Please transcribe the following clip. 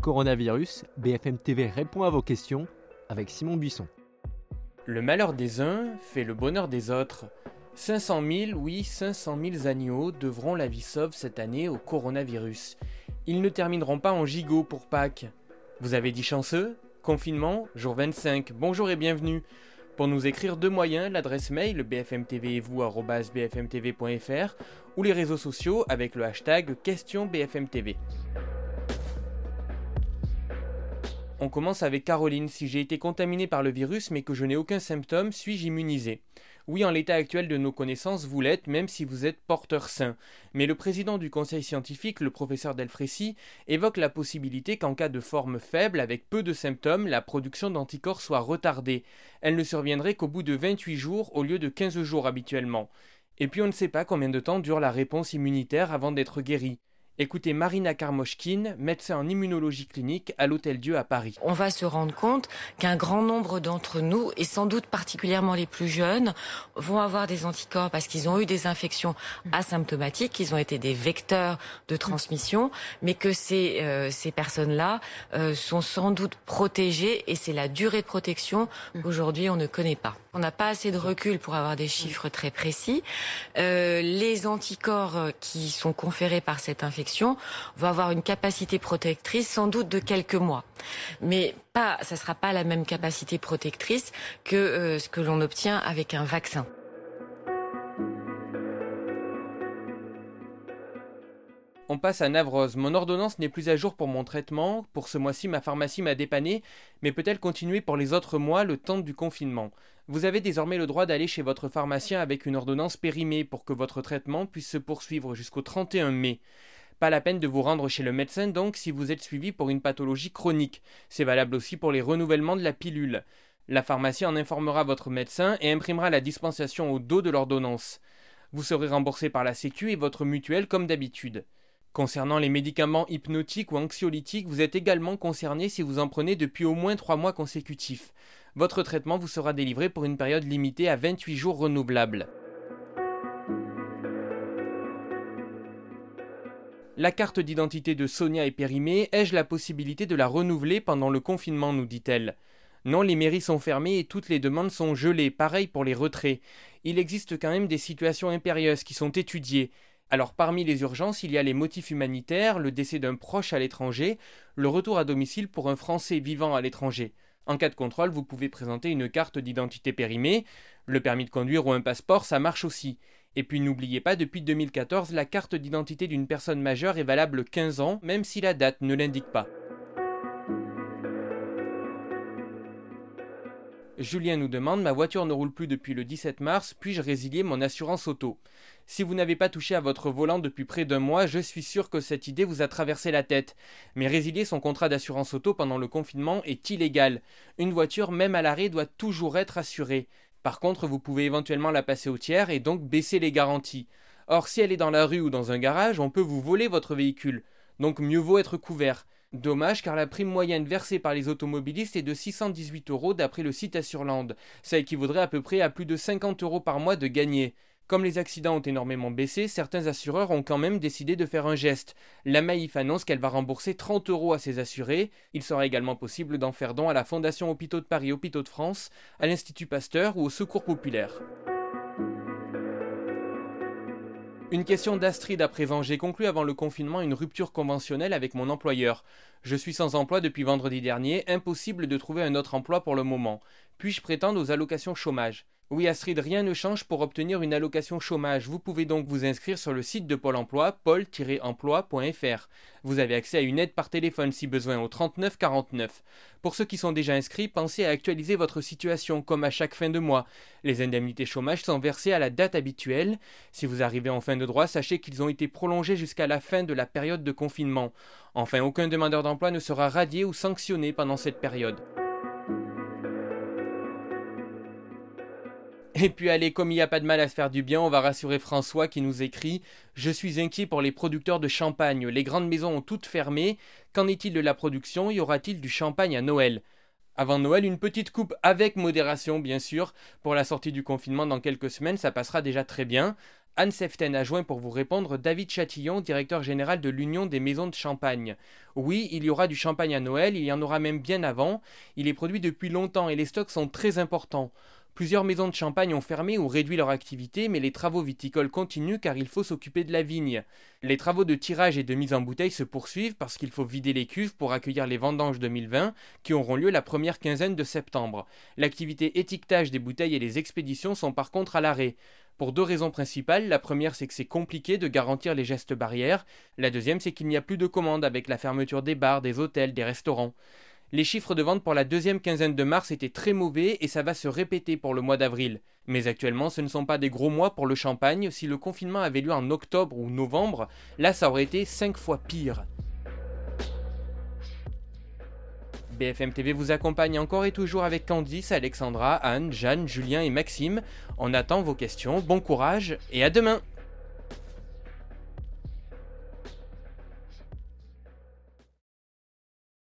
Coronavirus, BFM TV répond à vos questions avec Simon Buisson. Le malheur des uns fait le bonheur des autres. 500 000, oui, 500 000 agneaux devront la vie sauve cette année au coronavirus. Ils ne termineront pas en gigot pour Pâques. Vous avez dit chanceux? Confinement, jour 25. Bonjour et bienvenue. Pour nous écrire deux moyens, l'adresse mail bfmtv.fr ou les réseaux sociaux avec le hashtag question BFMTV. On commence avec Caroline. Si j'ai été contaminé par le virus mais que je n'ai aucun symptôme, suis-je immunisé? Oui, en l'état actuel de nos connaissances, vous l'êtes, même si vous êtes porteur sain. Mais le président du conseil scientifique, le professeur Delfrécy, évoque la possibilité qu'en cas de forme faible, avec peu de symptômes, la production d'anticorps soit retardée. Elle ne surviendrait qu'au bout de 28 jours au lieu de 15 jours habituellement. Et puis on ne sait pas combien de temps dure la réponse immunitaire avant d'être guéri. Écoutez Marina Karmoshkin, médecin en immunologie clinique à l'Hôtel Dieu à Paris. On va se rendre compte qu'un grand nombre d'entre nous, et sans doute particulièrement les plus jeunes, vont avoir des anticorps parce qu'ils ont eu des infections asymptomatiques, qu'ils ont été des vecteurs de transmission, mais que ces, euh, ces personnes-là euh, sont sans doute protégées et c'est la durée de protection qu'aujourd'hui on ne connaît pas. On n'a pas assez de recul pour avoir des chiffres très précis. Euh, les anticorps qui sont conférés par cette infection va avoir une capacité protectrice sans doute de quelques mois. Mais pas, ça sera pas la même capacité protectrice que euh, ce que l'on obtient avec un vaccin. On passe à Navrose. Mon ordonnance n'est plus à jour pour mon traitement. Pour ce mois-ci, ma pharmacie m'a dépanné, mais peut-elle continuer pour les autres mois, le temps du confinement? Vous avez désormais le droit d'aller chez votre pharmacien avec une ordonnance périmée pour que votre traitement puisse se poursuivre jusqu'au 31 mai. Pas la peine de vous rendre chez le médecin donc si vous êtes suivi pour une pathologie chronique. C'est valable aussi pour les renouvellements de la pilule. La pharmacie en informera votre médecin et imprimera la dispensation au dos de l'ordonnance. Vous serez remboursé par la Sécu et votre mutuelle comme d'habitude. Concernant les médicaments hypnotiques ou anxiolytiques, vous êtes également concerné si vous en prenez depuis au moins 3 mois consécutifs. Votre traitement vous sera délivré pour une période limitée à 28 jours renouvelables. La carte d'identité de Sonia est périmée, ai-je la possibilité de la renouveler pendant le confinement nous dit-elle. Non, les mairies sont fermées et toutes les demandes sont gelées, pareil pour les retraits. Il existe quand même des situations impérieuses qui sont étudiées. Alors parmi les urgences, il y a les motifs humanitaires, le décès d'un proche à l'étranger, le retour à domicile pour un Français vivant à l'étranger. En cas de contrôle, vous pouvez présenter une carte d'identité périmée, le permis de conduire ou un passeport, ça marche aussi. Et puis n'oubliez pas, depuis 2014, la carte d'identité d'une personne majeure est valable 15 ans, même si la date ne l'indique pas. Julien nous demande Ma voiture ne roule plus depuis le 17 mars, puis-je résilier mon assurance auto? Si vous n'avez pas touché à votre volant depuis près d'un mois, je suis sûr que cette idée vous a traversé la tête. Mais résilier son contrat d'assurance auto pendant le confinement est illégal. Une voiture, même à l'arrêt, doit toujours être assurée. Par contre, vous pouvez éventuellement la passer au tiers et donc baisser les garanties. Or, si elle est dans la rue ou dans un garage, on peut vous voler votre véhicule. Donc mieux vaut être couvert. Dommage car la prime moyenne versée par les automobilistes est de 618 euros d'après le site Assurland. Ça équivaudrait à peu près à plus de 50 euros par mois de gagné. Comme les accidents ont énormément baissé, certains assureurs ont quand même décidé de faire un geste. La Maïf annonce qu'elle va rembourser 30 euros à ses assurés. Il sera également possible d'en faire don à la Fondation Hôpitaux de Paris Hôpitaux de France, à l'Institut Pasteur ou au Secours Populaire. Une question d'Astrid à présent. J'ai conclu avant le confinement une rupture conventionnelle avec mon employeur. Je suis sans emploi depuis vendredi dernier, impossible de trouver un autre emploi pour le moment. Puis-je prétendre aux allocations chômage? Oui Astrid, rien ne change pour obtenir une allocation chômage. Vous pouvez donc vous inscrire sur le site de Pôle Emploi, pôle-emploi.fr. Vous avez accès à une aide par téléphone si besoin au 39 49. Pour ceux qui sont déjà inscrits, pensez à actualiser votre situation comme à chaque fin de mois. Les indemnités chômage sont versées à la date habituelle. Si vous arrivez en fin de droit, sachez qu'ils ont été prolongés jusqu'à la fin de la période de confinement. Enfin, aucun demandeur d'emploi ne sera radié ou sanctionné pendant cette période. Et puis allez, comme il n'y a pas de mal à se faire du bien, on va rassurer François qui nous écrit Je suis inquiet pour les producteurs de champagne. Les grandes maisons ont toutes fermé. Qu'en est-il de la production? Y aura-t-il du champagne à Noël? Avant Noël, une petite coupe avec modération, bien sûr. Pour la sortie du confinement dans quelques semaines, ça passera déjà très bien. Anne Seften a joint pour vous répondre David Chatillon, directeur général de l'Union des maisons de champagne. Oui, il y aura du champagne à Noël, il y en aura même bien avant. Il est produit depuis longtemps et les stocks sont très importants. Plusieurs maisons de champagne ont fermé ou réduit leur activité, mais les travaux viticoles continuent car il faut s'occuper de la vigne. Les travaux de tirage et de mise en bouteille se poursuivent parce qu'il faut vider les cuves pour accueillir les vendanges 2020 qui auront lieu la première quinzaine de septembre. L'activité étiquetage des bouteilles et les expéditions sont par contre à l'arrêt. Pour deux raisons principales. La première, c'est que c'est compliqué de garantir les gestes barrières. La deuxième, c'est qu'il n'y a plus de commandes avec la fermeture des bars, des hôtels, des restaurants. Les chiffres de vente pour la deuxième quinzaine de mars étaient très mauvais et ça va se répéter pour le mois d'avril. Mais actuellement, ce ne sont pas des gros mois pour le champagne. Si le confinement avait lieu en octobre ou novembre, là ça aurait été 5 fois pire. BFM TV vous accompagne encore et toujours avec Candice, Alexandra, Anne, Jeanne, Julien et Maxime. On attend vos questions, bon courage et à demain